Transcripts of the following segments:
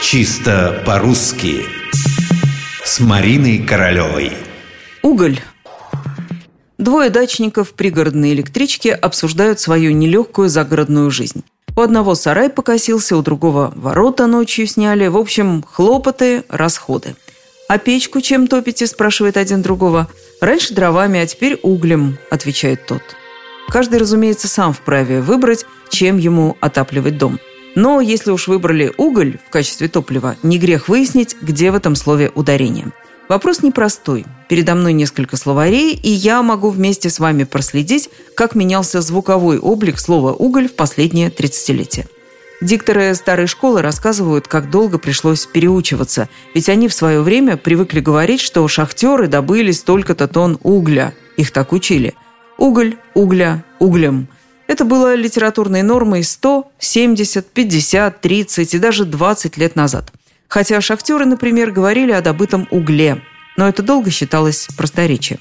Чисто по-русски С Мариной Королевой Уголь Двое дачников пригородной электричке обсуждают свою нелегкую загородную жизнь. У одного сарай покосился, у другого ворота ночью сняли. В общем, хлопоты, расходы. «А печку чем топите?» – спрашивает один другого. «Раньше дровами, а теперь углем», – отвечает тот. Каждый, разумеется, сам вправе выбрать, чем ему отапливать дом. Но если уж выбрали уголь в качестве топлива, не грех выяснить, где в этом слове ударение. Вопрос непростой. Передо мной несколько словарей, и я могу вместе с вами проследить, как менялся звуковой облик слова «уголь» в последнее 30-летие. Дикторы старой школы рассказывают, как долго пришлось переучиваться, ведь они в свое время привыкли говорить, что шахтеры добыли столько-то тонн угля. Их так учили – Уголь, угля, углем. Это было литературной нормой 100, 70, 50, 30 и даже 20 лет назад. Хотя шахтеры, например, говорили о добытом угле, но это долго считалось просторечием.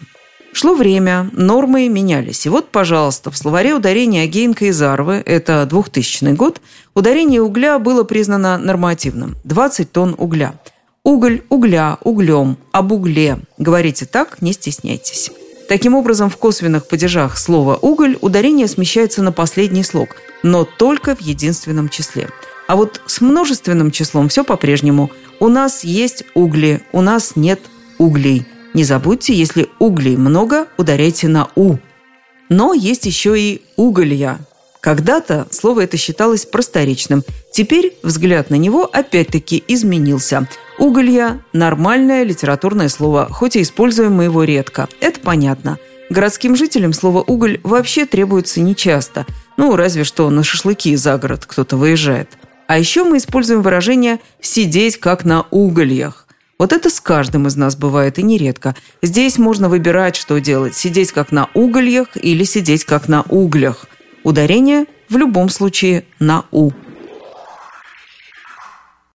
Шло время, нормы менялись. И вот, пожалуйста, в словаре ударения Агеенко и Зарвы, это 2000 год, ударение угля было признано нормативным – 20 тонн угля. Уголь, угля, углем, об угле. Говорите так, не стесняйтесь. Таким образом, в косвенных падежах слова «уголь» ударение смещается на последний слог, но только в единственном числе. А вот с множественным числом все по-прежнему. У нас есть угли, у нас нет углей. Не забудьте, если углей много, ударяйте на «у». Но есть еще и уголья. Когда-то слово это считалось просторечным. Теперь взгляд на него опять-таки изменился – Уголья – нормальное литературное слово, хоть и используем мы его редко. Это понятно. Городским жителям слово «уголь» вообще требуется нечасто. Ну, разве что на шашлыки за город кто-то выезжает. А еще мы используем выражение «сидеть как на угольях». Вот это с каждым из нас бывает и нередко. Здесь можно выбирать, что делать – сидеть как на угольях или сидеть как на углях. Ударение в любом случае на «у».